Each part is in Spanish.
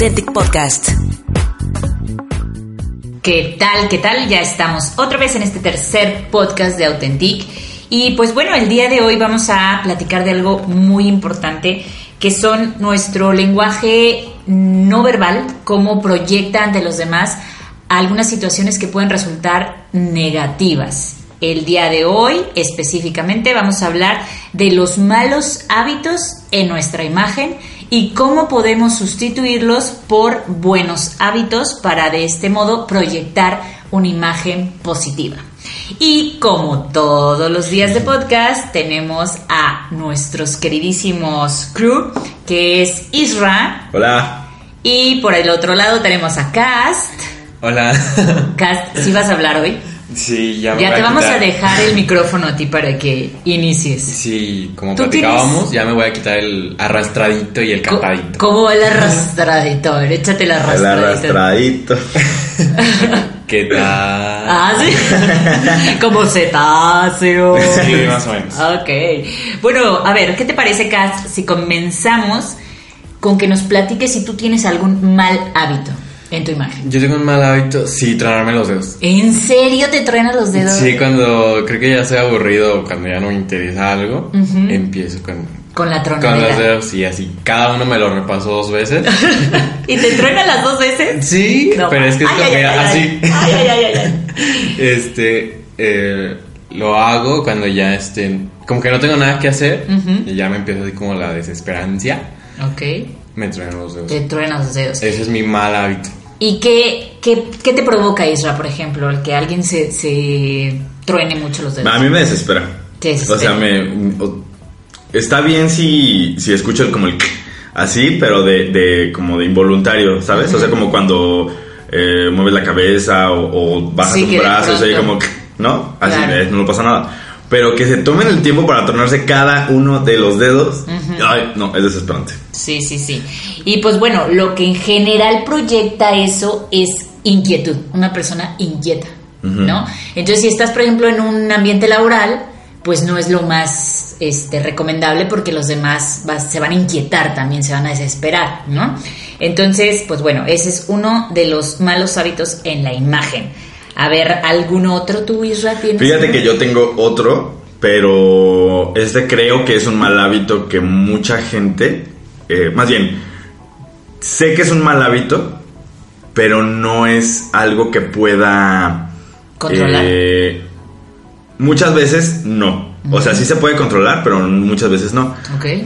Authentic Podcast. ¿Qué tal? ¿Qué tal? Ya estamos otra vez en este tercer podcast de Authentic. Y pues bueno, el día de hoy vamos a platicar de algo muy importante que son nuestro lenguaje no verbal, cómo proyecta ante los demás algunas situaciones que pueden resultar negativas. El día de hoy específicamente vamos a hablar de los malos hábitos en nuestra imagen y cómo podemos sustituirlos por buenos hábitos para de este modo proyectar una imagen positiva. Y como todos los días de podcast, tenemos a nuestros queridísimos crew, que es Isra. Hola. Y por el otro lado tenemos a Cast. Hola. Cast, ¿sí vas a hablar hoy? Sí, ya me Ya voy te a vamos a dejar el micrófono a ti para que inicies. Sí, como ¿Tú platicábamos, tienes- ya me voy a quitar el arrastradito y el capadito. ¿Cómo va el arrastradito? A ver, échate el El arrastradito. arrastradito. ¿Qué tal? Ah, sí. Como cetáceo. Sí, más o menos. Ok. Bueno, a ver, ¿qué te parece, Cass, si comenzamos con que nos platiques si tú tienes algún mal hábito en tu imagen? Yo tengo un mal hábito, sí, tronarme los dedos. ¿En serio te truenas los dedos? Sí, cuando creo que ya estoy aburrido o cuando ya no me interesa algo, empiezo con, Con la con los tronadera. dedos y así. Cada uno me lo repaso dos veces. ¿Y te truenas las dos veces? Sí, No, pero es que es ay, como ay, así. Ay, ay, ay, ay, ay. Este, eh, lo hago cuando ya este, como que no tengo nada que hacer y ya me empiezo así como la desesperancia. Ok. Me truenan los dedos. Te truenas los dedos. Ese es mi mal hábito. ¿Y qué, qué, qué te provoca, Isra, por ejemplo, el que alguien se, se truene mucho los dedos? A mí me desespera. Te desespera. O sea, me. está bien si, si escucho el, como el. Así, pero de, de como de involuntario, ¿sabes? O sea, como cuando eh, mueves la cabeza o, o bajas Sí, tus brazos, oye, como. ¿No? Así, Claro. eh, no pasa nada. Pero que se tomen el tiempo para tornarse cada uno de los dedos. Ay, no, es desesperante. Sí, sí, sí. Y pues bueno, lo que en general proyecta eso es inquietud, una persona inquieta, ¿no? Entonces, si estás, por ejemplo, en un ambiente laboral, pues no es lo más este, recomendable porque los demás va- se van a inquietar también, se van a desesperar, ¿no? Entonces, pues bueno, ese es uno de los malos hábitos en la imagen. A ver, ¿algún otro tú, Isra, tienes? Fíjate que yo tengo otro, pero este creo que es un mal hábito que mucha gente, eh, más bien, sé que es un mal hábito, pero no es algo que pueda... Controlar. eh, muchas veces no. O sea, sí se puede controlar, pero muchas veces no.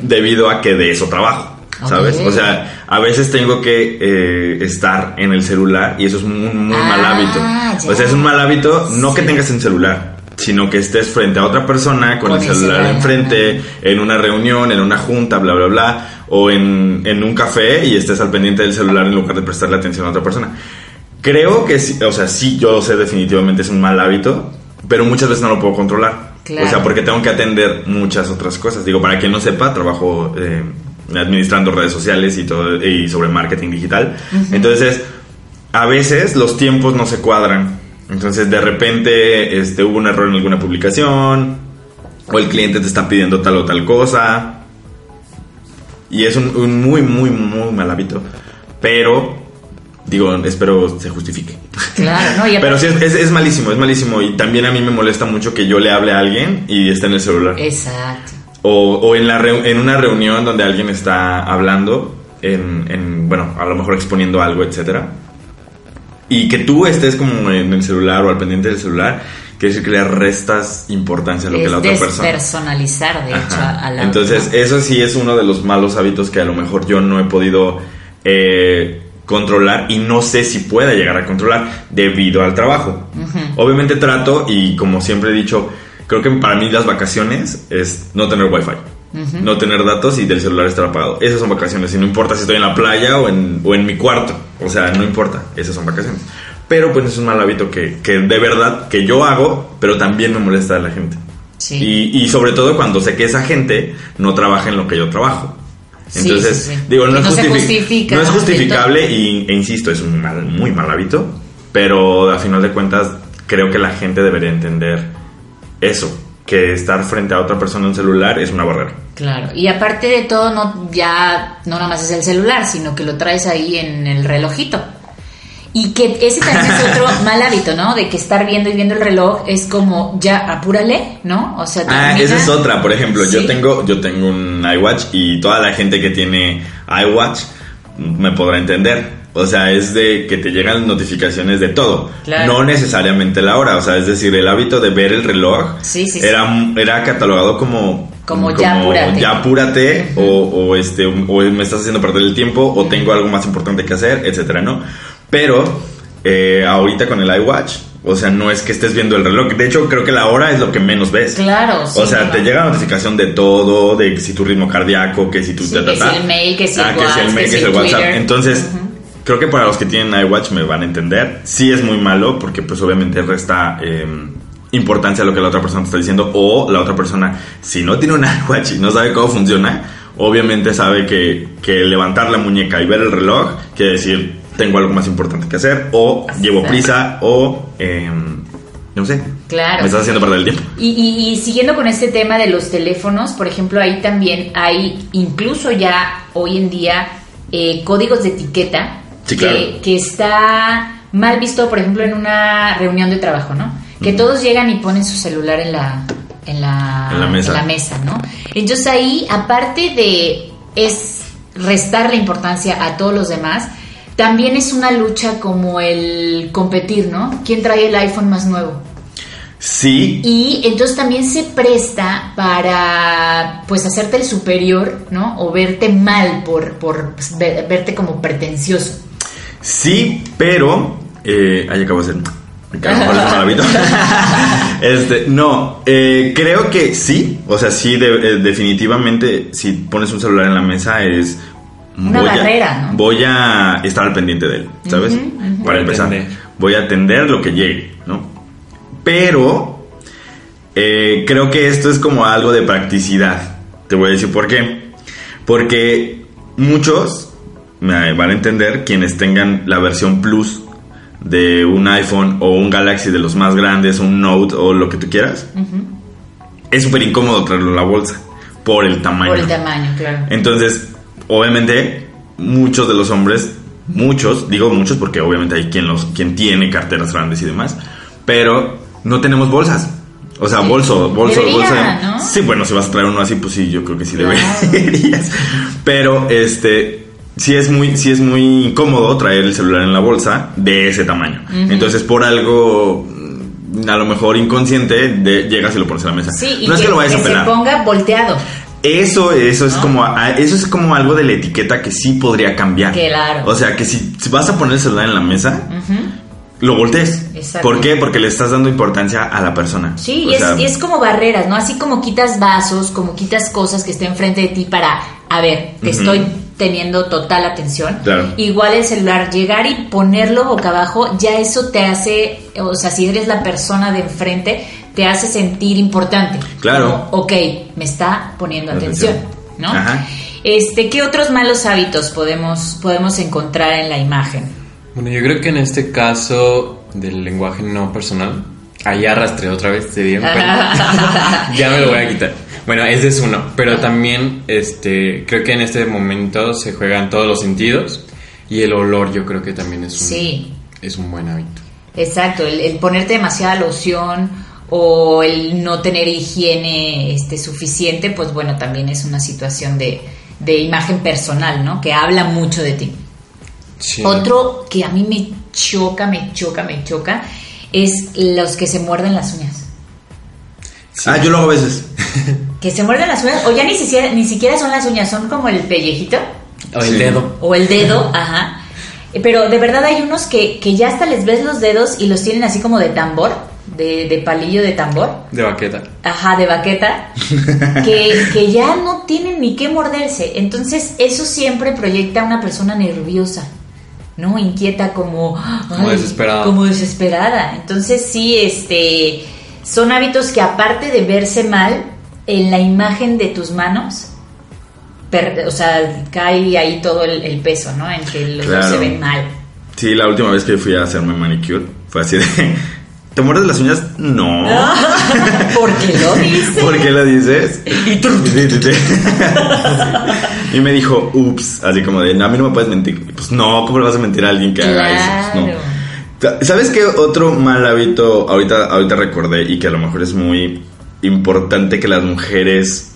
Debido a que de eso trabajo. ¿Sabes? O sea, a veces tengo que eh, estar en el celular y eso es un muy Ah, mal hábito. ya. O sea, es un mal hábito no que tengas en celular, sino que estés frente a otra persona con, Con el el celular celular, enfrente, en una reunión, en una junta, bla, bla, bla, o en, en un café y estés al pendiente del celular en lugar de prestarle atención a otra persona. Creo que sí, o sea, sí, yo lo sé definitivamente es un mal hábito, pero muchas veces no lo puedo controlar. Claro. O sea, porque tengo que atender muchas otras cosas. Digo, para quien no sepa, trabajo eh, administrando redes sociales y todo y sobre marketing digital. Entonces, a veces los tiempos no se cuadran. Entonces, de repente, este, hubo un error en alguna publicación o el cliente te está pidiendo tal o tal cosa. Y es un, un muy, muy, muy mal hábito. Pero, digo, espero se justifique. Claro, ¿no? Y Pero sí, es, es, es malísimo, es malísimo. Y también a mí me molesta mucho que yo le hable a alguien y esté en el celular. Exacto. O, o en, la en una reunión donde alguien está hablando, en, en, bueno, a lo mejor exponiendo algo, etcétera. Y que tú estés como en el celular o al pendiente del celular, quiere decir que le restas importancia a lo que la otra persona. despersonalizar, de hecho, a la Entonces, otra. eso sí es uno de los malos hábitos que a lo mejor yo no he podido eh, controlar y no sé si pueda llegar a controlar debido al trabajo. Obviamente trato y como siempre he dicho, creo que para mí las vacaciones es no tener wifi. No tener datos y del celular estar apagado. Esas son vacaciones y no importa si estoy en la playa o en, o en mi cuarto. O sea, no importa. Esas son vacaciones. Pero pues es un mal hábito que, que de verdad que yo hago, pero también me molesta a la gente. Sí. Y, y sobre todo cuando sé que esa gente no trabaja en lo que yo trabajo. Entonces, sí, sí. digo, no, es, no se justifi- justifica, no es justificable y, e insisto, es un mal- muy mal hábito, pero a final de cuentas creo que la gente debería entender eso. que estar frente a otra persona en un celular es una barrera. Claro, y aparte de todo, no, ya no nada más es el celular, sino que lo traes ahí en el relojito. Y que ese también es otro mal hábito, ¿no? De que estar viendo y viendo el reloj es como, ya, apúrale, ¿no? O sea, Ah, termina- esa es otra, por ejemplo, yo tengo yo tengo un iWatch y toda la gente que tiene iWatch me podrá entender. O sea, es de que te llegan notificaciones de todo, Claro. no necesariamente la hora, o sea, es decir, el hábito de ver el reloj Sí, sí, sí. era era catalogado como Como ya apúrate. ya apúrate, o, o, este o me estás haciendo perder el tiempo o tengo algo más importante que hacer, etcétera, ¿no? Pero eh, ahorita con el iWatch, o sea, no es que estés viendo el reloj, de hecho creo que la hora es lo que menos ves. Claro, sí. O sea, te llega notificación de todo, de si tu ritmo cardíaco, que si tu... Sí, ta, ta, que si el mail, que si el Ah, que si WhatsApp, el mail, que que si el WhatsApp. Entonces, creo que para los que tienen iWatch me van a entender. Sí es muy malo porque pues obviamente resta eh, importancia a lo que la otra persona te está diciendo o la otra persona, si no tiene un iWatch y no sabe cómo funciona, obviamente sabe que, que levantar la muñeca y ver el reloj quiere decir tengo algo más importante que hacer o llevo prisa o... eh, no sé. Claro. Me estás haciendo perder el tiempo. Y, y- y siguiendo con este tema de los teléfonos, por ejemplo, ahí también hay incluso ya hoy en día eh, códigos de etiqueta Sí, que, claro. que está mal visto, por ejemplo, en una reunión de trabajo, ¿no? Que todos llegan y ponen su celular en la, en la, En la mesa. en la mesa, ¿no? Entonces ahí, aparte de es restarle importancia a todos los demás, también es una lucha como el competir, ¿no? ¿Quién trae el iPhone más nuevo? Sí, Y entonces también se presta para pues hacerte el superior, ¿no? O verte mal por, por pues, ve- verte como pretencioso. Sí, pero. Eh, ahí acabo de hacer. Este, no, eh, creo que sí. O sea, sí, de- eh, definitivamente, si pones un celular en la mesa es. Una voy a- barrera, ¿no? Voy a estar al pendiente de él, ¿sabes? Para Voy a empezar. Voy a atender lo que llegue, ¿no? Pero. eh, creo que esto es como algo de practicidad. Te voy a decir por qué. Porque muchos me van a entender quienes tengan la versión Plus de un iPhone o un Galaxy de los más grandes, un Note o lo que tú quieras. Es súper incómodo traerlo en la bolsa por el tamaño. Por el tamaño, claro. Entonces, obviamente, muchos de los hombres, muchos, digo muchos porque obviamente hay quien, los, quien tiene carteras grandes y demás, pero no tenemos bolsas. O sea, bolso, bolso, Debería, bolsa. ¿no? Sí, bueno, si vas a traer uno así, pues sí, yo creo que sí Claro. deberías. Pero, este, sí es muy, sí es muy incómodo traer el celular en la bolsa de ese tamaño. Entonces, por algo, mm, a lo mejor inconsciente, de, llegas y lo pones en la mesa. Sí, y no es que lo vayas a se pelar. ponga volteado. Eso, eso es ¿No? como a- eso es como algo de la etiqueta que sí podría cambiar. Claro. O sea, que si, si vas a poner el celular en la mesa, lo voltees. Exacto. ¿Por qué? Porque le estás dando importancia a la persona. Sí, y es, sea, y es como barreras, ¿no? Así como quitas vasos, como quitas cosas que estén enfrente de ti para, a ver, te estoy teniendo total atención. Claro. Igual el celular, llegar y ponerlo boca abajo, ya eso te hace, o sea, si eres la persona de enfrente, te hace sentir importante. Claro. Como, ok, me está poniendo atención, Atención. ¿no? Ajá. Este, ¿qué otros malos hábitos podemos, podemos encontrar en la imagen? Bueno, yo creo que en este caso del lenguaje no personal, ahí arrastré otra vez, se dieron cuenta. ya me lo voy a quitar. Bueno, ese es uno, pero también este, creo que en este momento se juegan todos los sentidos y el olor yo creo que también es un, Sí. es un buen hábito. Exacto, el, el ponerte demasiada loción o el no tener higiene este, suficiente, pues bueno, también es una situación de, de imagen personal, ¿no? Que habla mucho de ti. Sí. Otro que a mí me choca, me choca, me choca, es los que se muerden las uñas. Sí. Ah, yo lo hago a veces. Que se muerden las uñas, o ya ni siquiera, ni siquiera son las uñas, son como el pellejito O el Sí. dedo. o el dedo, ajá. Eh, Pero de verdad hay unos que, que ya hasta les ves los dedos y los tienen así como de tambor, de, de palillo de tambor. De baqueta. Ajá, de baqueta, que, que ya no tienen ni qué morderse. Entonces, eso siempre proyecta a una persona nerviosa, ¿no? Inquieta, como. Como desesperada. Como desesperada. Entonces, sí, este. Son hábitos que, aparte de verse mal en la imagen de tus manos, per- o sea, cae ahí todo el, el peso, ¿no? En que los dos Claro. se ven mal. Sí, la última vez que fui a hacerme manicure fue así de. ¿Te muerdes las uñas? No. ¿Por qué lo dices? ¿Por qué lo dices? Y me dijo, ups, así como de, no, a mí no me puedes mentir. Pues no, ¿cómo le vas a mentir a alguien que haga eso? Pues, Claro. no. ¿Sabes qué otro mal hábito ahorita, ahorita recordé y que a lo mejor es muy importante que las mujeres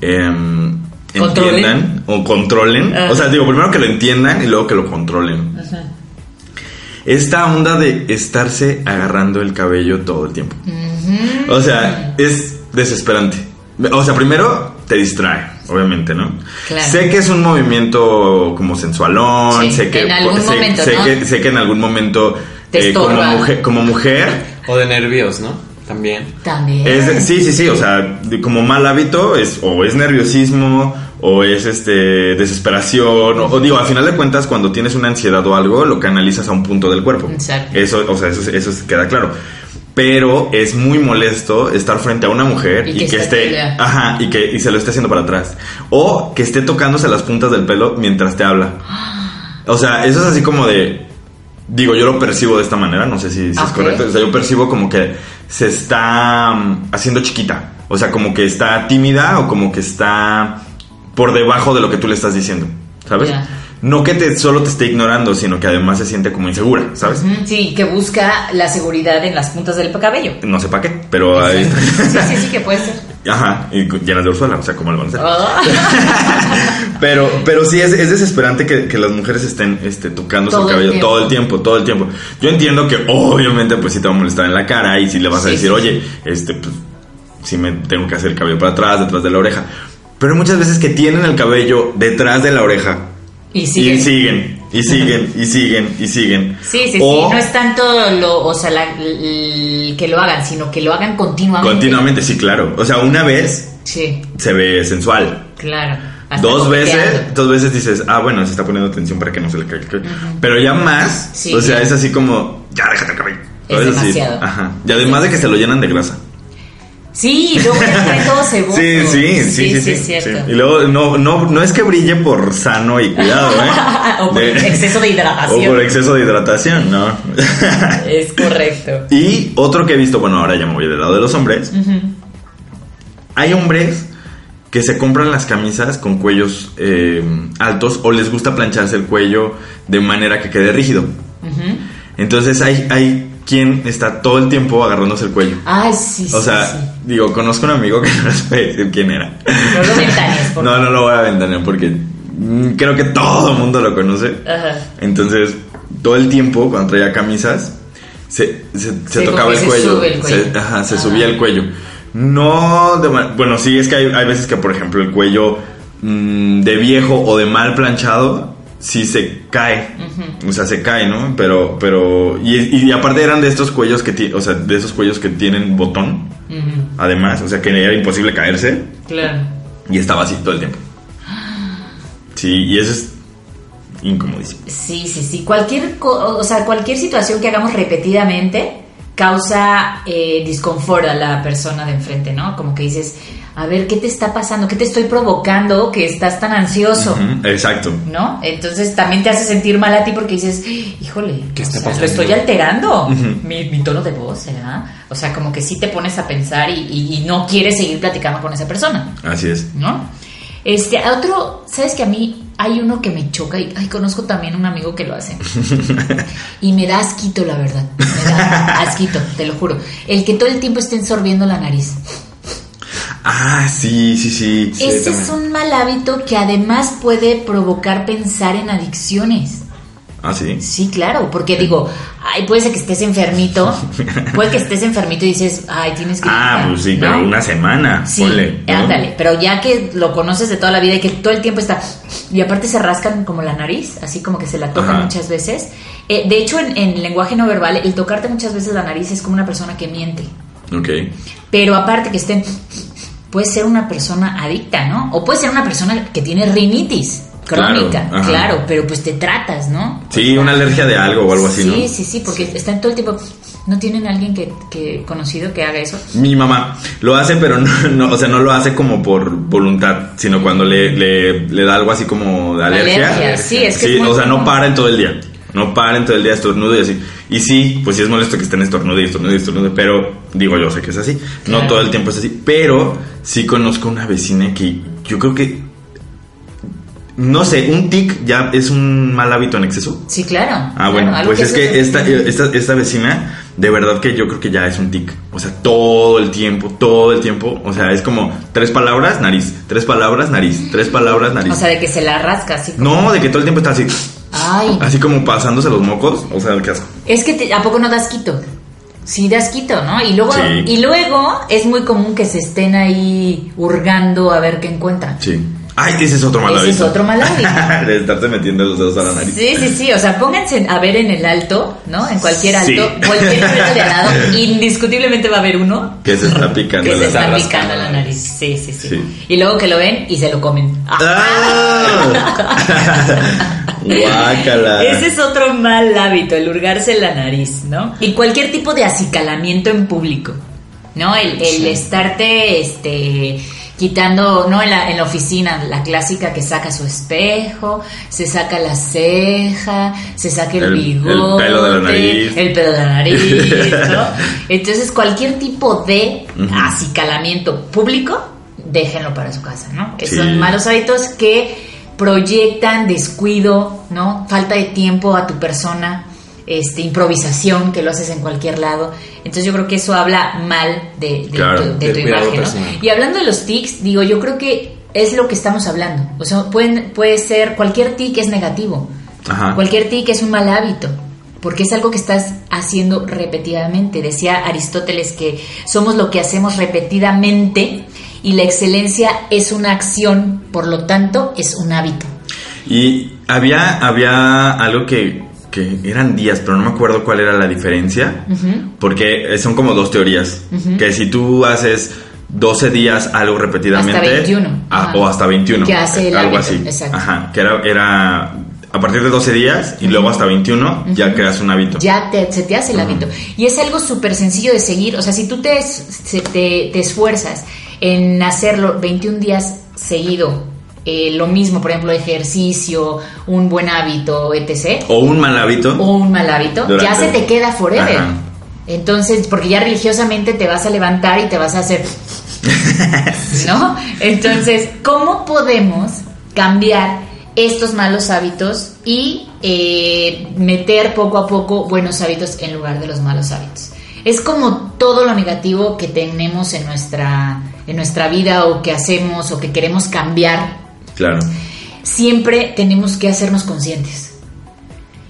em, Controlen. entiendan o controlen? Ajá. O sea, digo, primero que lo entiendan y luego que lo controlen. Esta onda de estarse agarrando el cabello todo el tiempo. O sea, es desesperante. O sea, primero te distrae, obviamente, ¿no? Claro. Sé que es un movimiento como sensualón, Sí, sé que en algún sé, momento, sé ¿no? que sé que en algún momento Te eh, como estorba. mujer, como mujer O de nervios, ¿no? También. También. es, sí, sí, sí, o sea, de- como mal hábito es o es nerviosismo o es este desesperación o, o digo, al final de cuentas cuando tienes una ansiedad o algo lo canalizas a un punto del cuerpo. Exacto. Eso, o sea, eso, eso queda claro. Pero es muy molesto estar frente a una mujer Y y, que que, esté ajá, y que y se lo esté haciendo para atrás o que esté tocándose las puntas del pelo mientras te habla. O sea, eso es así como de Digo, yo lo percibo de esta manera, no sé si, es correcto. O sea, yo percibo como que se está mm, haciendo chiquita. O sea, como que está tímida o como que está por debajo de lo que tú le estás diciendo. ¿Sabes? No que te, solo te esté ignorando, sino que además se siente como insegura, ¿sabes? Sí, que busca la seguridad en las puntas del cabello. No sé para qué, pero ahí. Sí, sí, sí, que puede ser. Ajá, y llenas de ursuela, o sea, ¿cómo lo van a hacer? Ah. Pero, pero sí es, es desesperante que, que las mujeres estén este, tocándose Todo el el cabello todo el tiempo, todo el tiempo. Yo entiendo que obviamente pues sí te va a molestar en la cara y si le vas a decir, sí, oye, este, pues sí me tengo que hacer el cabello para atrás, detrás de la oreja. Pero hay muchas veces que tienen el cabello detrás de la oreja y siguen, y siguen, y siguen, y siguen. Sí, sí, O sí. No es tanto lo, o sea, la- que lo hagan, sino que lo hagan continuamente. Continuamente, sí, claro. O sea, una vez Sí, se ve sensual. claro. Dos veces, dos veces dices, ah, bueno, se está poniendo atención para que no se le caiga el cabello. Pero ya más, Sí, o sea, es así como, ya déjate el cabello. Es demasiado. Ajá. Y además de que se lo llenan de grasa. Sí, luego ya trae todo ceboso. Sí, sí, sí, sí, sí, es cierto. sí. Y luego no, no, no es que brille por sano y cuidado, ¿eh? o por De- exceso de O hidratación. por exceso de hidratación, ¿no? Es correcto. y otro que he visto, bueno, ahora ya me voy del lado de los hombres. Hay hombres que se compran las camisas con cuellos eh, altos o les gusta plancharse el cuello de manera que quede rígido. Entonces hay, hay quien está todo el tiempo agarrándose el cuello. Ay, sí, sí. O sea, sí. digo, conozco un amigo que no les voy a decir quién era. No lo ventanes, por No, no lo voy a ventanear porque mm, creo que todo el mundo lo conoce. Ajá. Entonces, todo el tiempo, cuando traía camisas, se, se, tocaba el cuello. el cuello. Se, ajá, se Ajá. subía el cuello. No, de bueno, sí, es que hay, hay veces que, por ejemplo, el cuello mm, de viejo o de mal planchado, sí se cae. O sea, se cae, ¿no? Pero, pero, y, y aparte eran de estos cuellos que, ti- o sea, de esos cuellos que tienen botón, además, o sea, que era imposible caerse. Claro. Y estaba así todo el tiempo. Sí, y eso es incomodísimo. Sí, sí, sí. Cualquier, o sea, cualquier situación que hagamos repetidamente causa eh, disconfort a la persona de enfrente, ¿no? Como que dices, a ver, ¿qué te está pasando? ¿Qué te estoy provocando que estás tan ansioso? Exacto. ¿No? Entonces también te hace sentir mal a ti porque dices, híjole, ¿Qué está sea, pasando? lo estoy alterando, mi, mi tono de voz, ¿verdad? O sea, como que sí te pones a pensar y, y- y no quieres seguir platicando con esa persona. Así es. ¿no? Este, a otro, ¿sabes que a mí hay uno que me choca y ay, conozco también un amigo que lo hace? y me da asquito, la verdad. Me da asquito, te lo juro. El que todo el tiempo esté ensorbiendo la nariz. Ah, sí, sí, sí. sí, Ese también. es un mal hábito que además puede provocar pensar en adicciones. Ah, sí. Sí, claro, porque digo, ay, puede ser que estés enfermito, puede que estés enfermito y dices, ay, tienes que... Ah, pues sí, pero una semana. Sí, ponle, ¿no? ándale, pero ya que lo conoces de toda la vida y que todo el tiempo está... Y aparte se rascan como la nariz, así como que se la tocan Ajá. muchas veces. Eh, de hecho, en, en lenguaje no verbal, el tocarte muchas veces la nariz es como una persona que miente. Ok. Pero aparte que estén... Puede ser una persona adicta, ¿no? O puede ser una persona que tiene rinitis crónica, Claro, pero pues te tratas, ¿no? Sí, una alergia de algo o algo así, sí, ¿no? Sí, sí, porque están todo el tiempo... ¿No tienen alguien que, que conocido que haga eso? Mi mamá lo hace, pero no, no, o sea, no lo hace como por voluntad, sino cuando le, le, le da algo así como de alergia. Alergia, sí, es que Sí, es muy o sea, no para en todo el día. No para en todo el día estornudo y así. Y sí, pues sí es molesto que estén estornude y estornude y estornude, pero digo yo sé que es así. No todo el tiempo es así, pero sí conozco una vecina que yo creo que no sé, un tic ya es un mal hábito en exceso. Sí, claro. Ah, bueno, pues es que esta, esta, esta vecina, de verdad que yo creo que ya es un tic. O sea, todo el tiempo, todo el tiempo. O sea, es como tres palabras, nariz. Tres palabras, nariz. Tres palabras, nariz. O sea, de que se la rasca así. como- no, de que todo el tiempo está así. Ay, Así como pasándose los mocos. O sea, qué asco. es que te- a poco no das quito. Sí, das quito, ¿no? Y luego, Sí. y luego es muy común que se estén ahí hurgando a ver qué encuentran. Sí. Ay, ese es otro mal Ese es hábito. otro mal hábito. de estarse metiendo los dedos a la nariz. Sí, sí, sí, o sea, pónganse a ver en el alto, ¿no? En cualquier alto, Sí. al de al lado, indiscutiblemente va a haber uno Que se está picando que se la está rascando picando la la nariz. Sí, sí, sí, Sí. Y luego que lo ven y se lo comen. ¡Ah! Guácala. Ese es otro mal hábito, el hurgarse la nariz, ¿no? Y cualquier tipo de acicalamiento en público, ¿no? El, el estarte, este quitando, ¿no? En la, en la oficina, la clásica que saca su espejo, se saca la ceja, se saca el, El- el bigote, pelo de la nariz. el pelo de la nariz, ¿no? Entonces, cualquier tipo de acicalamiento público, déjenlo para su casa, ¿no? Que Sí. son malos hábitos que proyectan descuido, ¿no? Falta de tiempo a tu persona, este, improvisación, que lo haces en cualquier lado. Entonces yo creo que eso habla mal de, de Claro, tu, de imagen. Y hablando de los tics, digo, yo creo que es lo que estamos hablando. O sea, pueden, puede ser, cualquier tic es negativo. Ajá. Cualquier tic es un mal hábito, porque es algo que estás haciendo repetidamente. Decía Aristóteles que somos lo que hacemos repetidamente y la excelencia es una acción, por lo tanto es un hábito. Y había, había algo que, que eran días, pero no me acuerdo cuál era la diferencia. Porque son como dos teorías. Que si tú haces 12 días algo repetidamente. Hasta 21. ah, Ajá. o hasta 21. Que hace el algo hábito, así. exacto. Ajá. Que era, era a partir de 12 días y luego hasta 21 ya creas un hábito. Ya te, se te hace el hábito. Y es algo súper sencillo de seguir. O sea, si tú te, te esfuerzas en hacerlo 21 días seguido, eh, lo mismo, por ejemplo, ejercicio, un buen hábito, etc. O un mal hábito. o un mal hábito, Durante- ya se te queda forever. Ajá. Entonces, porque ya religiosamente te vas a levantar y te vas a hacer... ¿No? Entonces, ¿cómo podemos cambiar estos malos hábitos y eh, meter poco a poco buenos hábitos en lugar de los malos hábitos? Es como todo lo negativo que tenemos en nuestra, en nuestra vida o que hacemos o que queremos cambiar Claro. siempre tenemos que hacernos conscientes.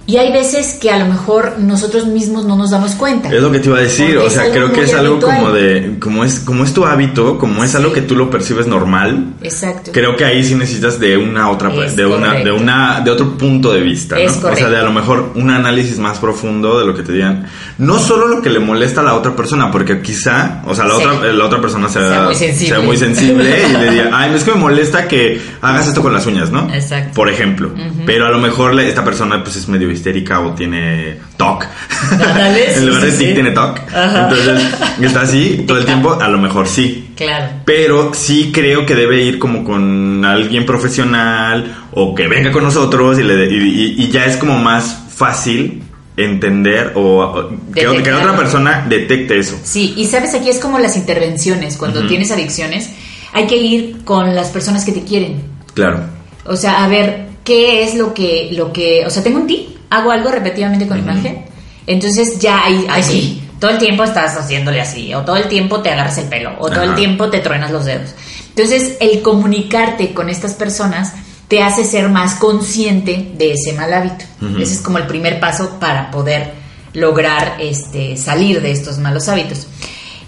Y hay veces que a lo mejor nosotros mismos no nos damos cuenta. Es lo que te iba a decir, o sea, creo que es algo habitual. como de, como es, como es tu hábito, como es algo que tú lo percibes normal, Exacto. creo que ahí sí necesitas de una otra, Es de una, de correcto. una, de otro punto de vista, Es ¿no? O sea, correcto. de a lo mejor un análisis más profundo de lo que te digan, no solo lo que le molesta a la otra persona, porque quizá, o sea, la Sí. otra, la otra persona sea, Sea muy sensible. sea muy sensible y le diga, ay, es que me molesta que hagas esto con las uñas, ¿no? Exacto. Por ejemplo, pero a lo mejor esta persona pues es medio histérica o tiene TOC. En lugar de sí, tic sí. tiene TOC. Entonces, está así todo el tiempo, a lo mejor sí. Claro. Pero sí creo que debe ir como con alguien profesional o que venga con nosotros y, le de- y, ya es como más fácil entender o, o que, Detectar. otra persona detecte eso. Sí, y sabes, aquí es como las intervenciones. Cuando tienes adicciones, hay que ir con las personas que te quieren. Claro. O sea, a ver, ¿qué es lo que, lo que, o sea, tengo un tip, hago algo repetidamente con imagen, entonces ya ahí, ahí sí, todo el tiempo estás haciéndole así, o todo el tiempo te agarras el pelo, o todo el tiempo te truenas los dedos. Entonces, el comunicarte con estas personas te hace ser más consciente de ese mal hábito. Ese es como el primer paso para poder lograr este, salir de estos malos hábitos.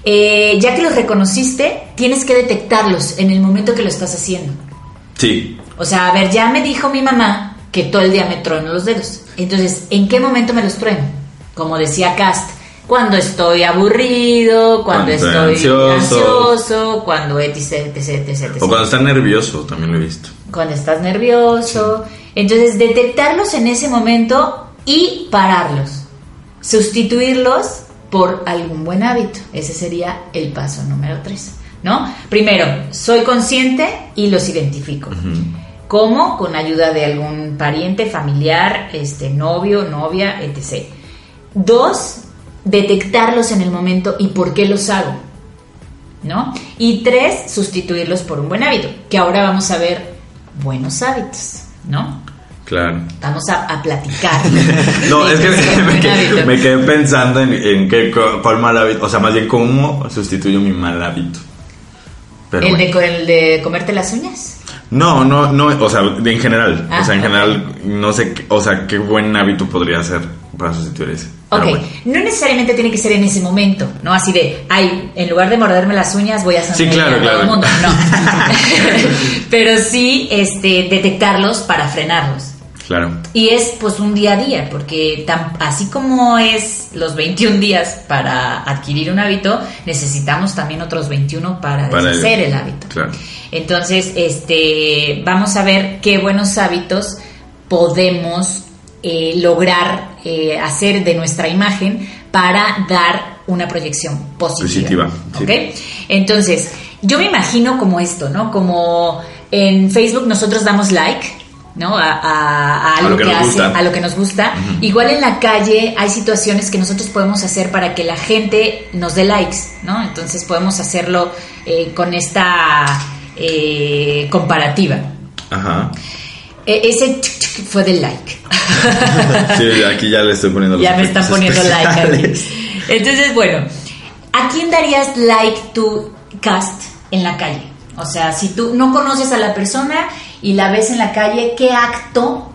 Eh, ya que los reconociste, tienes que detectarlos en el momento que lo estás haciendo. Sí. O sea, a ver, ya me dijo mi mamá que todo el día me trueno los dedos. Entonces, ¿en qué momento me los trueno? Como decía Cast, cuando estoy aburrido, cuando, Cuando estoy ansioso. ansioso, cuando etc, etc, etc. O cuando está nervioso, también lo he visto. Cuando estás nervioso. Entonces, detectarlos en ese momento y pararlos. Sustituirlos por algún buen hábito. Ese sería el paso número tres. ¿No? Primero, soy consciente y los identifico. ¿Cómo? Con ayuda de algún pariente, familiar, este, novio, novia, etc. Dos, detectarlos en el momento y por qué los hago. ¿No? Y tres, sustituirlos por un buen hábito, que ahora vamos a ver buenos hábitos, ¿no? Claro. Vamos a, platicar. no, es que me, quedé, pensando en, en qué, cuál mal hábito, o sea, más bien cómo sustituyo mi mal hábito. ¿El, de, ¿El de comerte las uñas? No, no, no, o sea, en general, o sea, en ah, general, no sé, o sea, qué buen hábito podría ser para sustituir ese. Ok, no necesariamente tiene que ser en ese momento, ¿no? Así de, ay, en lugar de morderme las uñas voy a sonreír sí, claro, claro. todo el mundo. No. Pero sí, este, detectarlos para frenarlos. Claro. Y es pues un día a día, porque así como es los 21 días para adquirir un hábito, necesitamos también otros 21 para, deshacer el, hábito. Claro. Entonces, este, vamos a ver qué buenos hábitos podemos eh, lograr eh, hacer de nuestra imagen para dar una proyección positiva. positiva Entonces, yo me imagino como esto, ¿no? Como en Facebook nosotros damos like ¿no? A, lo, que, hace, a lo que nos gusta. Igual en la calle hay situaciones que nosotros podemos hacer para que la gente nos dé likes, ¿no? Entonces podemos hacerlo eh, con esta eh, comparativa. Ajá. E, ese fue del like. sí, aquí ya le estoy poniendo Ya me están poniendo like. Entonces, bueno, ¿a quién darías like tu cast en la calle? O sea, si tú no conoces a la persona y la ves en la calle, ¿qué acto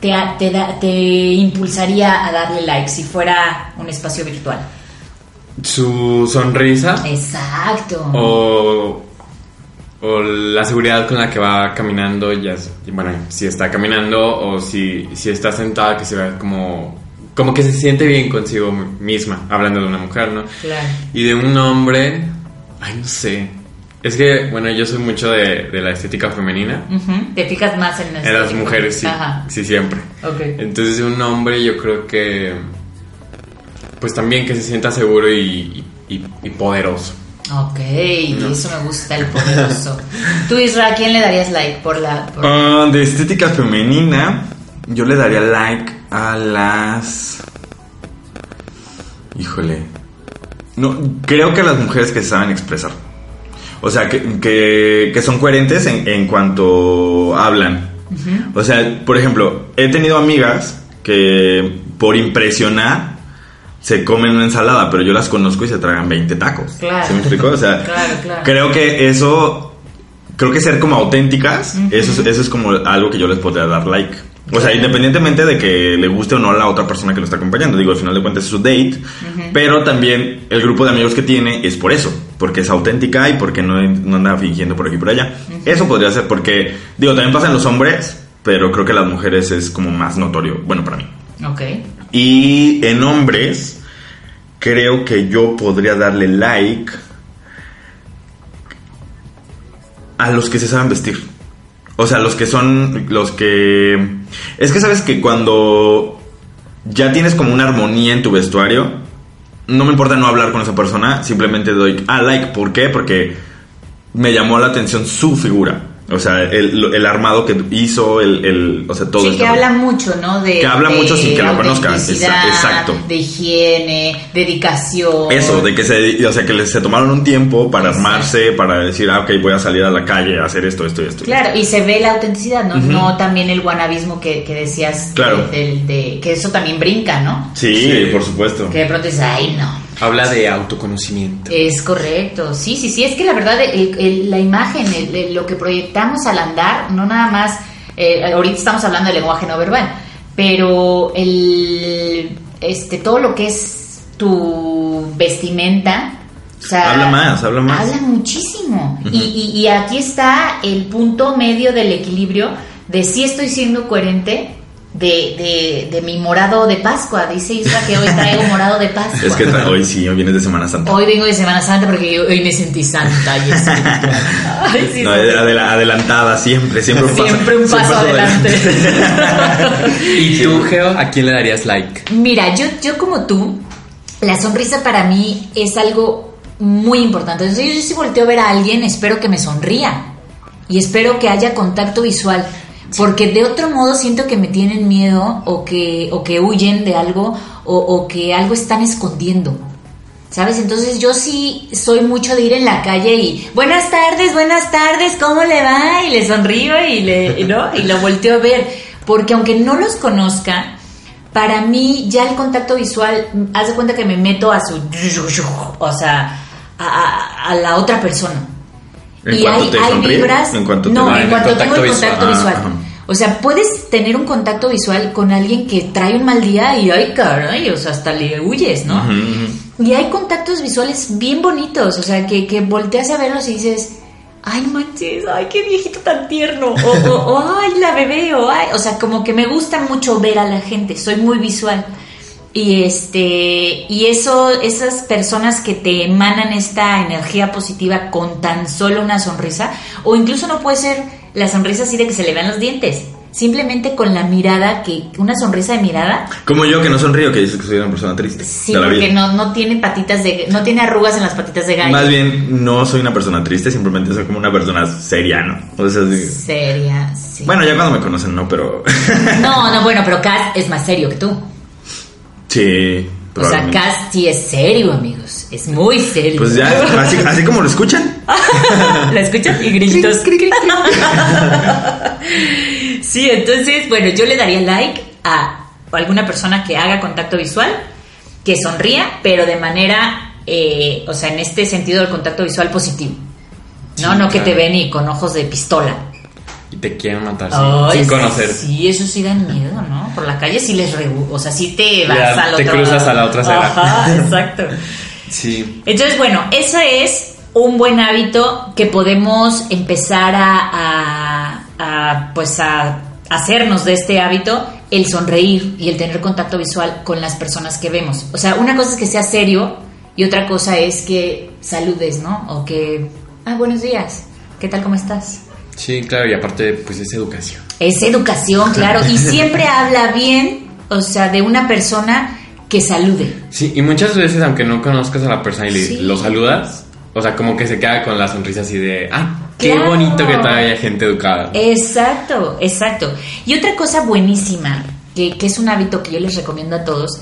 te, te, te impulsaría a darle like si fuera un espacio virtual? Su sonrisa. Exacto. O, o la seguridad con la que va caminando, ya, bueno, si está caminando o si, si está sentada, que se vea como como que se siente bien consigo misma, hablando de una mujer, ¿no? Claro. Y de un hombre, ay, no sé. Es que, bueno, yo soy mucho de, la estética femenina. Te fijas más en, en las mujeres, sí. Sí, siempre. Okay. Entonces, un hombre, yo creo que. Pues también que se sienta seguro y, poderoso. Ok, eso me gusta, el poderoso. Tú, Isra, ¿a quién le darías like por la...? Ah, de estética femenina, yo le daría like a las... Híjole. No, creo que a las mujeres que se saben expresar. O sea, que, que, son coherentes en, en cuanto hablan. O sea, por ejemplo, he tenido amigas que por impresionar se comen una ensalada, pero yo las conozco y se tragan 20 tacos. Claro. ¿Se me explicó? O sea, creo que eso, creo que ser como auténticas, eso, eso es como algo que yo les podría dar like. O sea, independientemente de que le guste o no a la otra persona que lo está acompañando. Digo, al final de cuentas es su date. Pero también el grupo de amigos que tiene es por eso. Porque es auténtica y porque no, no anda fingiendo por aquí y por allá. Eso podría ser porque, digo, también pasa en los hombres, pero creo que las mujeres es como más notorio. Bueno, para mí. Ok. Y en hombres, creo que yo podría darle like a los que se saben vestir. O sea, los que son los que... Es que sabes que cuando ya tienes como una armonía en tu vestuario, no me importa no hablar con esa persona, simplemente doy, ah, like, ¿por qué? Porque me llamó la atención su figura. O sea, el, el armado que hizo, el, el o sea, todo. Sí, que habla mucho, ¿no? De, que habla mucho sin que lo conozcan. Exacto. De higiene, dedicación. Eso, de que se, o sea, que se tomaron un tiempo para armarse, para decir, ah, ok, voy a salir a la calle a hacer esto, esto y esto. Claro, y se ve la autenticidad, ¿no? No también el guanabismo que, que decías. Claro. De, que eso también brinca, ¿no? Sí, sí, por supuesto. Que de pronto dices, ay, no. Habla de autoconocimiento. Es correcto, sí, sí, sí, es que la verdad la imagen, lo que proyectamos al andar, no nada más, eh, ahorita estamos hablando del lenguaje no verbal, pero el, este, todo lo que es tu vestimenta, o sea, habla más, habla más. Habla muchísimo. y, y, y aquí está el punto medio del equilibrio de si estoy siendo coherente de, de, mi morado de Pascua. Dice Isra que hoy traigo morado de Pascua. Es que hoy sí, hoy vienes de Semana Santa. Hoy vengo de Semana Santa porque hoy me sentí santa y Ay, no, adelantada, siempre, siempre un paso, siempre un paso, adelante. ¿Y tú, Geo, a quién le darías like? Mira, yo, yo como tú, la sonrisa para mí es algo muy importante. Entonces, yo si volteo a ver a alguien, espero que me sonría y espero que haya contacto visual Porque de otro modo siento que me tienen miedo o que, o que huyen de algo o, que algo están escondiendo. ¿Sabes? Entonces yo sí soy mucho de ir en la calle y buenas tardes, buenas tardes, ¿cómo le va? Y le sonrío y le, ¿no? Y lo volteo a ver. Porque aunque no los conozca, para mí ya el contacto visual, haz de cuenta que me meto a su, o sea, a la otra persona. ¿En y hay, te hay sonríe? vibras, ¿En cuanto te no, en cuanto tengo el contacto visual. visual. Ah. O sea, puedes tener un contacto visual con alguien que trae un mal día y ay, caray, o sea, hasta le huyes, ¿no? Y hay contactos visuales bien bonitos, o sea, que, que volteas a verlos y dices, ay, manches, ay, qué viejito tan tierno, o, o, o, ay, la bebé, o ay, o sea, como que me gusta mucho ver a la gente, soy muy visual. Y este, y eso, esas personas que te emanan esta energía positiva con tan solo una sonrisa, o incluso no puede ser la sonrisa así de que se le vean los dientes, simplemente con la mirada, que una sonrisa de mirada, Como yo que no sonrío, que dices que soy una persona triste. Sí, porque no, no tiene patitas de... No tiene arrugas en las patitas de gallo. Más bien, no soy una persona triste, simplemente soy como una persona seria, ¿no? O sea, sí. Seria, sí. Bueno, ya cuando me conocen, no, pero. No, no, bueno, pero Cass es más serio que tú. Sí. O sea, sí es serio, amigos. Es muy serio. Pues ya, así, así como lo escuchan. ¿La escuchas? Y grillitos. sí, entonces, bueno, yo le daría like a alguna persona que haga contacto visual, que sonría, pero de manera, eh, o sea, en este sentido del contacto visual positivo. No, Sí, no que te ven y con ojos de pistola. Y te quieren matar sin, conocer. Sí, eso sí dan miedo, ¿no? Por la calle sí les rebu o sea, sí te vas Ya, al te otro cruzas lado. a la otra acera. Ajá, exacto. Sí. Entonces, bueno, eso es un buen hábito que podemos empezar a, a- a, pues a hacernos de este hábito el sonreír y el tener contacto visual con las personas que vemos. O sea, una cosa es que sea serio y otra cosa es que saludes, ¿no? O que, ah, buenos días, ¿qué tal, cómo estás? Sí, claro, y aparte, pues es educación. Es educación, claro, y siempre habla bien, o sea, de una persona que salude. Sí, y muchas veces, aunque no conozcas a la persona y le- Sí. lo saludas, o sea, como que se queda con la sonrisa así de, ah, qué Claro. bonito que todavía haya gente educada. Exacto, exacto. Y otra cosa buenísima, que, que es un hábito que yo les recomiendo a todos,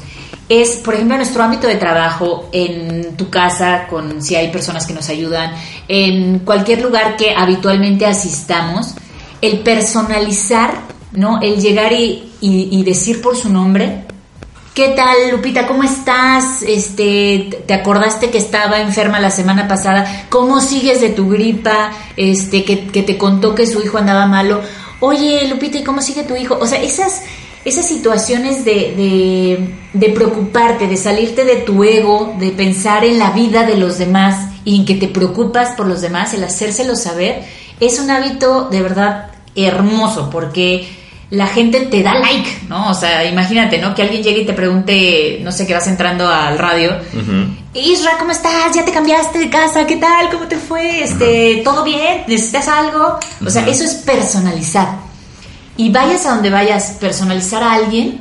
es, por ejemplo, nuestro ámbito de trabajo, en tu casa, con si hay personas que nos ayudan, en cualquier lugar que habitualmente asistamos, el personalizar, ¿no? El llegar y, y- y decir por su nombre, ¿Qué tal, Lupita? ¿Cómo estás? Este, ¿te acordaste que estaba enferma la semana pasada? ¿Cómo sigues de tu gripa? Este, que, que te contó que su hijo andaba malo. Oye, Lupita, ¿y cómo sigue tu hijo? O sea, esas, esas situaciones de, de, de preocuparte, de salirte de tu ego, de pensar en la vida de los demás y en que te preocupas por los demás, el hacérselo saber, es un hábito de verdad hermoso porque la gente te da like, ¿no? O sea, imagínate, ¿no? Que alguien llegue y te pregunte, no sé, que vas entrando al radio. Isra, ¿cómo estás? ¿Ya te cambiaste de casa? ¿Qué tal? ¿Cómo te fue? Este, ¿Todo bien? ¿Necesitas algo? O sea, eso es personalizar. Y vayas a donde vayas, personalizar a alguien,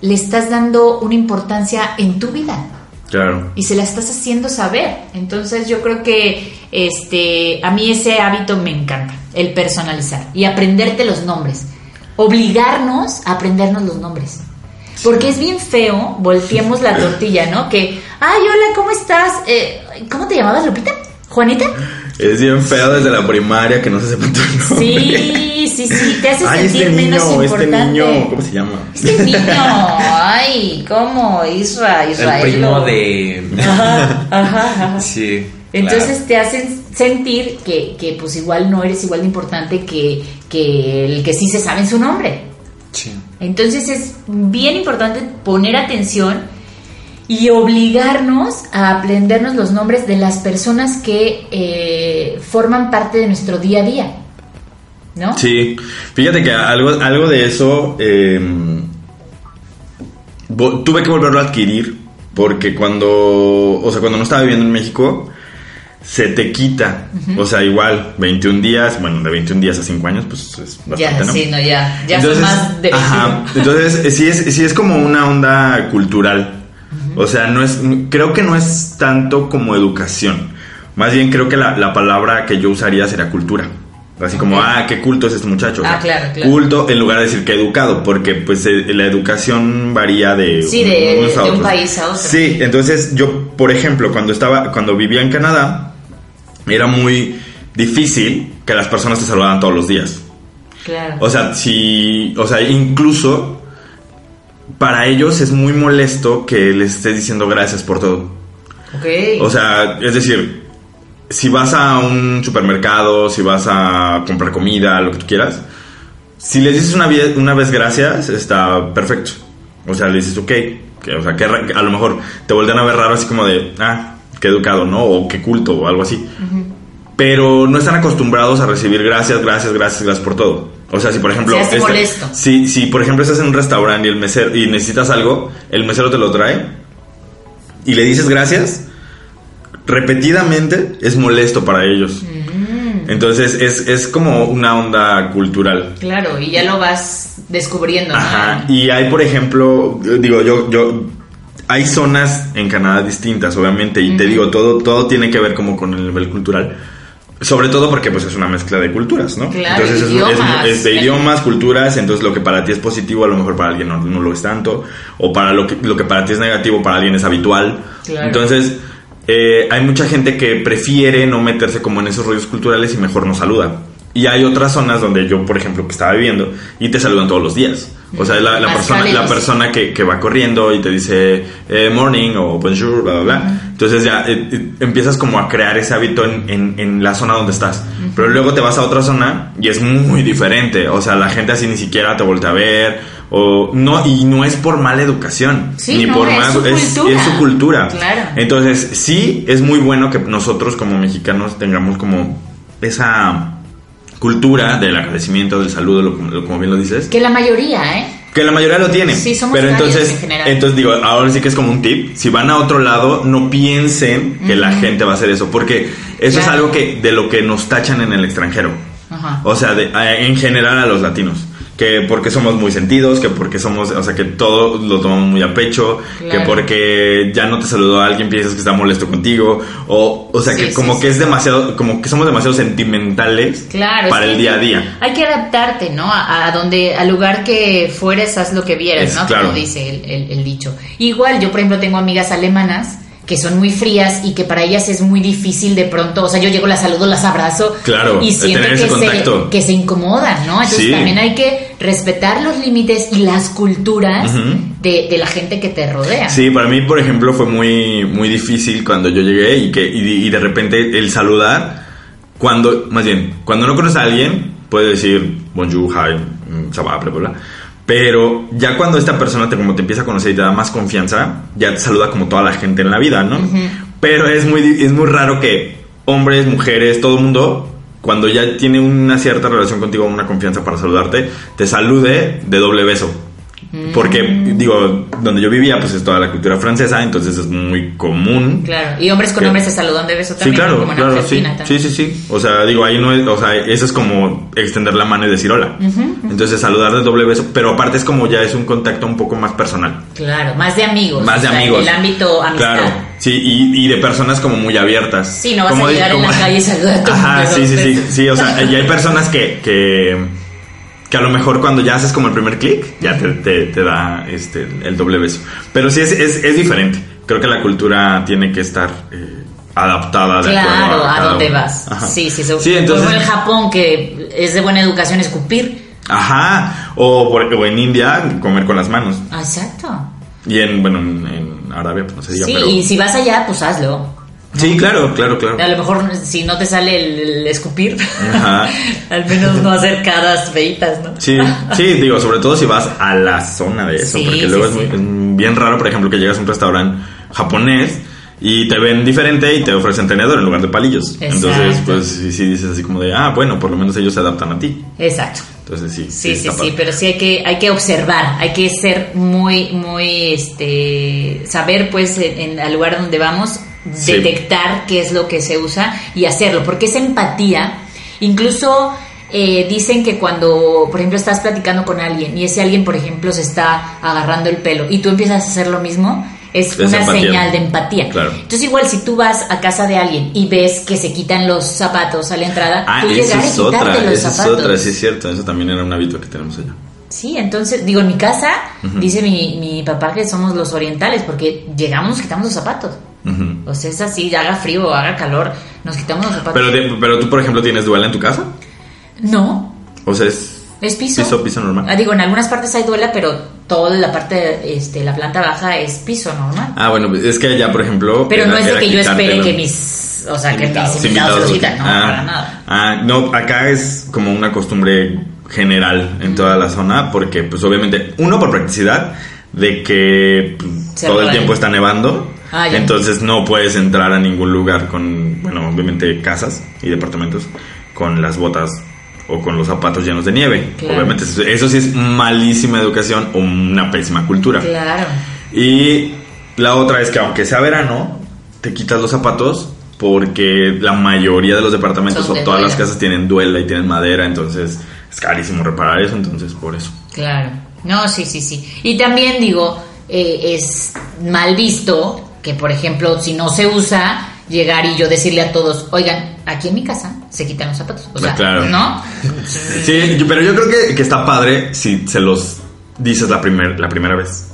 le estás dando una importancia en tu vida Claro. y se la estás haciendo saber. Entonces yo creo que este a mí ese hábito me encanta, el personalizar y aprenderte los nombres. Obligarnos a aprendernos los nombres. Porque es bien feo, volteemos la tortilla, ¿no? Que, ay, hola, ¿cómo estás? Eh, ¿Cómo te llamabas, Lupita? ¿Juanita? Es bien feo desde la primaria que no se sepa tu nombre. Sí, sí, sí, te hace Ay, sentir este menos niño, este importante. niño, ¿cómo se llama? Este niño, ay, ¿cómo? Isra, El Israel. primo de... Ajá, ajá, ajá. Sí. Entonces te hacen sentir que, que, pues igual no eres igual de importante que, que el que sí se sabe su nombre. Sí. Entonces es bien importante poner atención y obligarnos a aprendernos los nombres de las personas que eh, forman parte de nuestro día a día. ¿No? Sí, fíjate que algo, algo de eso eh, tuve que volverlo a adquirir porque cuando, o sea, cuando no estaba viviendo en México, se te quita. O sea, igual, 21 días, bueno, de 21 días a 5 años, pues es bastante, ya, ¿no? sí, no, ya, ya son más de ajá, entonces sí es, sí es como una onda cultural. O sea, no es, creo que no es tanto como educación. Más bien creo que la, la palabra que yo usaría sería cultura. Así como, ah, qué culto es este muchacho. Ah, claro, claro. Culto en lugar de decir que educado, porque pues eh, la educación varía de, Sí, de- unos a de un país a otro. Sí, entonces yo, por ejemplo, cuando estaba, cuando vivía en Canadá, era muy difícil que las personas te saludaran todos los días. Claro. O sea, si, o sea, incluso para ellos es muy molesto que les estés diciendo gracias por todo. ok. O sea, es decir, si vas a un supermercado, si vas a comprar comida, lo que tú quieras, si les dices una, vez gracias, está perfecto. O sea, le dices, ok, que, o sea, que a lo mejor te voltean a ver raro así como de, ah, qué educado, ¿no? O qué culto, o algo así. Pero no están acostumbrados a recibir gracias, gracias, gracias, gracias por todo. O sea, si por ejemplo... Se este-. Si, si por ejemplo estás en un restaurante y, el mesero, y necesitas algo, el mesero te lo trae y le dices gracias, repetidamente es molesto para ellos. Mm. Entonces es, es como una onda cultural. Claro, y ya lo vas descubriendo, ¿no? Ajá. Y hay, por ejemplo, digo, yo, yo, hay zonas en Canadá distintas, obviamente, y te digo, todo, todo tiene que ver como con el nivel cultural. Sobre todo porque pues es una mezcla de culturas, ¿no? Claro, entonces es, idiomas. es- es de idiomas, culturas, entonces lo que para ti es positivo a lo mejor para alguien no, no lo es tanto, o para lo que, lo que para ti es negativo para alguien es habitual. Claro. Entonces eh, hay mucha gente que prefiere no meterse como en esos rollos culturales y mejor no saluda. Y hay otras zonas donde yo, por ejemplo, que estaba viviendo y te saludan todos los días. O sea, la, la persona, la persona que, que va corriendo y te dice eh, morning o bonjour, bla, bla, bla. Entonces ya eh, eh, empiezas como a crear ese hábito en, en- en la zona donde estás. Pero luego te vas a otra zona y es muy diferente. O sea, la gente así ni siquiera te voltea a ver. O no, y no es por mala educación. Sí, ni no, por es mal- su es, es su cultura. Claro. Entonces, sí, es muy bueno que nosotros como mexicanos tengamos como esa cultura del agradecimiento, del saludo, lo- lo- como bien lo dices. Que la mayoría, ¿eh? Que la mayoría lo tiene. Sí, somos pero entonces, en general. entonces digo, ahora sí que es como un tip. Si van a otro lado, no piensen que la gente va a hacer eso. Porque eso es algo que de lo que nos tachan en el extranjero. Ajá. O sea, de- en general a los latinos. Que porque somos muy sentidos, que porque somos, o sea, que todo lo tomamos muy a pecho, que porque ya no te saludó a alguien, piensas que está molesto contigo, o, o sea, Sí, que sí, como sí. que es demasiado, como que somos demasiado sentimentales Claro. para el día a día. Hay que adaptarte, ¿no? A, a donde, al lugar que fueres, haz lo que vieras, Es- ¿no? claro. Como dice el, el- el dicho. Igual, yo por ejemplo tengo amigas alemanas que son muy frías y que para ellas es muy difícil de pronto, o sea, yo llego, las saludo, las abrazo Claro, y siento que se, que se incomodan, ¿no? Entonces Sí. también hay que respetar los límites y las culturas Ujú. de, de la gente que te rodea. Sí, para mí, por ejemplo, fue muy, muy difícil cuando yo llegué y que y, y de repente el saludar, cuando, más bien, cuando no conoces a alguien, puedes decir bonjour, hi, mm, bla, bla, bla. Pero ya cuando esta persona te, como te empieza a conocer y te da más confianza, ya te saluda como toda la gente en la vida, ¿no? Pero es muy, es muy raro que hombres, mujeres, todo el mundo, cuando ya tiene una cierta relación contigo, una confianza para saludarte, te salude de doble beso. Porque, digo, donde yo vivía, pues es toda la cultura francesa, entonces es muy común. Claro, y hombres con Que- hombres se saludan de beso Sí, también, ¿no? claro, como en claro, sí. Argentina Sí, también. sí, sí. O sea, digo, ahí no es, o sea, eso es como extender la mano y decir hola. Entonces, saludar de doble beso, pero aparte es como ya es un contacto un poco más personal. Claro, más de amigos. Más de o sea, amigos. El ámbito amistad. Claro, sí, y, y de personas como muy abiertas. Sí, no vas Como a de- llegar en como- la calle y saludar a todo Ajá, sí, sí, sí, sí, o sea, y hay personas que, que, que a lo mejor cuando ya haces como el primer clic, ya te, te, te da este, el doble beso. Pero sí es, es, es diferente. Creo que la cultura tiene que estar eh, adaptada de acuerdo Claro, a cada dónde uno. vas. Ajá. Sí, sí, se- Sí, entonces, Como en Japón, que es de buena educación escupir. Ajá, o, por- o en India, comer con las manos. Ah, Exacto. Y en, bueno, en, en Arabia, pues no se diga, Sí, pero... y si vas allá, pues hazlo. Sí, claro, claro, claro. A lo mejor si no te sale el, el escupir, Ajá. al menos no hacer caras feitas, ¿no? Sí, sí, digo, sobre todo si vas a la zona de eso, Sí, porque sí, luego es, sí. bien raro, por ejemplo, que llegas a un restaurante japonés y te ven diferente y te ofrecen tenedor en lugar de palillos. Exacto. Entonces, pues sí, sí dices así como de, ah, bueno, por lo menos ellos se adaptan a ti. Exacto. Entonces sí. Sí, sí, sí, pero sí hay que, hay que observar, hay que ser muy, muy, este, saber pues en, en al lugar donde vamos, Sí. detectar qué es lo que se usa y hacerlo, porque esa empatía, incluso eh, dicen que cuando, por ejemplo, estás platicando con alguien y ese alguien, por ejemplo, se está agarrando el pelo y tú empiezas a hacer lo mismo, es, Es una empatía. señal de empatía. Claro. Entonces igual si tú vas a casa de alguien y ves que se quitan los zapatos a la entrada, Ah, tú y es quitarte otra, los esa es zapatos. otra, sí es cierto, eso también era un hábito que tenemos allá. Sí, entonces, digo, en mi casa dice mi, mi papá que somos los orientales porque llegamos, nos quitamos los zapatos. O sea, es así, haga frío haga calor, nos quitamos los zapatos. Pero, pero tú, por ejemplo, ¿tienes duela en tu casa? no, O sea, es es piso. piso, piso normal. Ah, digo, en algunas partes hay duela, pero toda la parte, este, la planta baja es piso normal. Ah, bueno, es que allá, por ejemplo... pero no es de que yo espere que mis, o sea, que Invitados. mis invitados lo quitan, no, ah, para nada. ah, no, acá es como una costumbre general en toda la zona porque, pues, obviamente, uno por practicidad de que pues, Se todo el tiempo está nevando. Ah, entonces no puedes entrar a ningún lugar con, bueno, obviamente casas y departamentos con las botas o con los zapatos llenos de nieve. Claro. Obviamente eso, eso sí es malísima educación o una pésima cultura. Claro. Y la otra es que aunque sea verano, te quitas los zapatos porque la mayoría de los departamentos Son o todas las casas tienen duela y tienen madera, entonces es carísimo reparar eso, entonces por eso. Claro. No, sí, sí, sí. Y también digo, eh, es mal visto que, por ejemplo, si no se usa, llegar y yo decirle a todos, oigan, aquí en mi casa se quitan los zapatos. O sea, Claro. ¿no? Sí, pero yo creo que, que está padre si se los dices la, primer, la primera vez.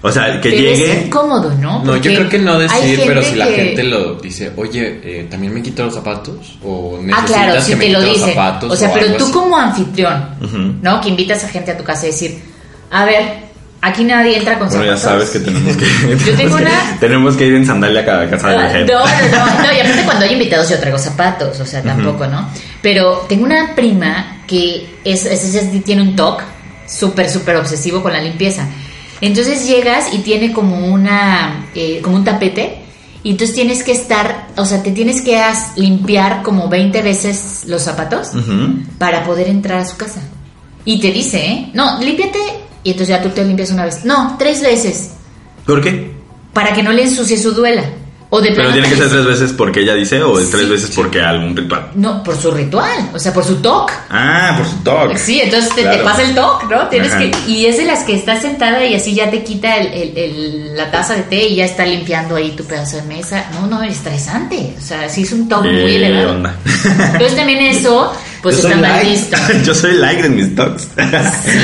O sea, que Pero llegue... es incómodo, ¿no? No, yo creo que no decir, pero si la que- gente lo dice, oye, eh, también me quito los zapatos o Ah, necesitas claro, si que me te lo dicen. zapatos O sea, pero tú así". como anfitrión. ¿no? Que invitas a gente a tu casa y decir, a ver, aquí nadie entra con Bueno, ya zapatos. sabes que tenemos que... Yo tengo tenemos que- una- Tenemos que ir en sandalia a cada casa de la Ah, gente. No, no, no, no, y aparte cuando hay invitados yo traigo zapatos, o sea, tampoco, ¿no? Pero tengo una prima que es, es- es- tiene un TOC súper, súper obsesivo con la limpieza. Entonces llegas y tiene como una, eh, como un tapete, y entonces tienes que estar, o sea, te tienes que as- limpiar como 20 veces los zapatos para poder entrar a su casa. Y te dice, ¿eh? No, límpiate, y entonces ya tú te limpias una vez. No, tres veces, ¿Por qué? para que no le ensucie su duela. O de Pero tiene que ser tres veces porque ella dice o tres Sí. veces porque algún ritual. No, por su ritual, o sea, por su TOC. Ah, por su talk. Sí, entonces te, pasa el TOC, ¿no? Tienes Ajá. que, y es de las que estás sentada y así ya te quita el, el- el- la taza de té y ya está limpiando ahí tu pedazo de mesa. No, no, es estresante. O sea, sí es un TOC muy ¿Qué elevado. onda? Entonces también eso, pues Yo está mal like. visto. Yo soy like en mis talks.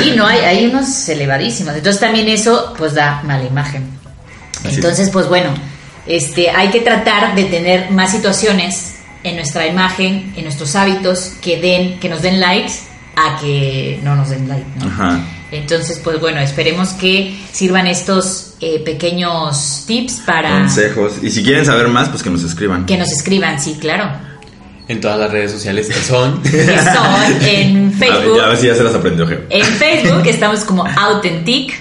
Sí, no, hay, hay unos elevadísimos. Entonces también eso, pues da mala imagen. Así Entonces, pues bueno, este, hay que tratar de tener más situaciones en nuestra imagen, en nuestros hábitos, que den, que nos den likes a que no nos den like, ¿no? Ajá. Entonces, pues bueno, esperemos que sirvan estos eh, pequeños tips para Consejos. Y si quieren saber más, pues que nos escriban. que nos escriban, sí, claro. En todas las redes sociales que son. Que son en A ver, Facebook. ya a ver si ya se las aprendió, Geo. En Facebook estamos como Authentic.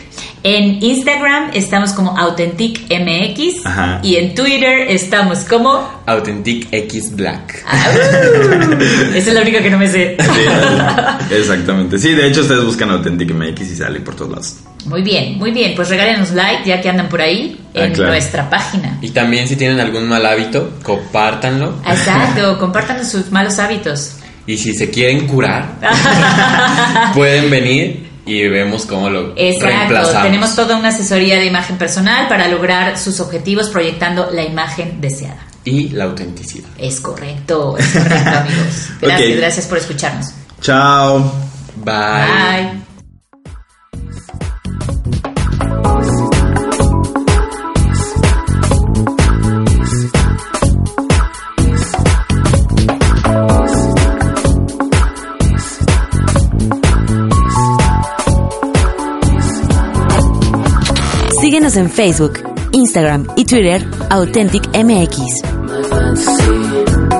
En Instagram estamos como Authentic MX. Ajá. Y en Twitter estamos como. Authentic X Black. ¡Au! Esa es la única que no me sé. Sí, exactamente. Sí, de hecho, ustedes buscan Authentic MX y sale por todos lados. Muy bien, muy bien. Pues regálenos like ya que andan por ahí Ah, en claro. nuestra página. Y también si tienen algún mal hábito, compártanlo. Exacto, compartan sus malos hábitos. Y si se quieren curar, pueden venir y vemos cómo lo Exacto, reemplazamos. tenemos toda una asesoría de imagen personal para lograr sus objetivos proyectando la imagen deseada. Y la autenticidad. Es correcto, es correcto, amigos. Gracias, gracias por escucharnos. Chao. Bye. Bye. En Facebook, Instagram y Twitter, Authentic MX. my fantasy.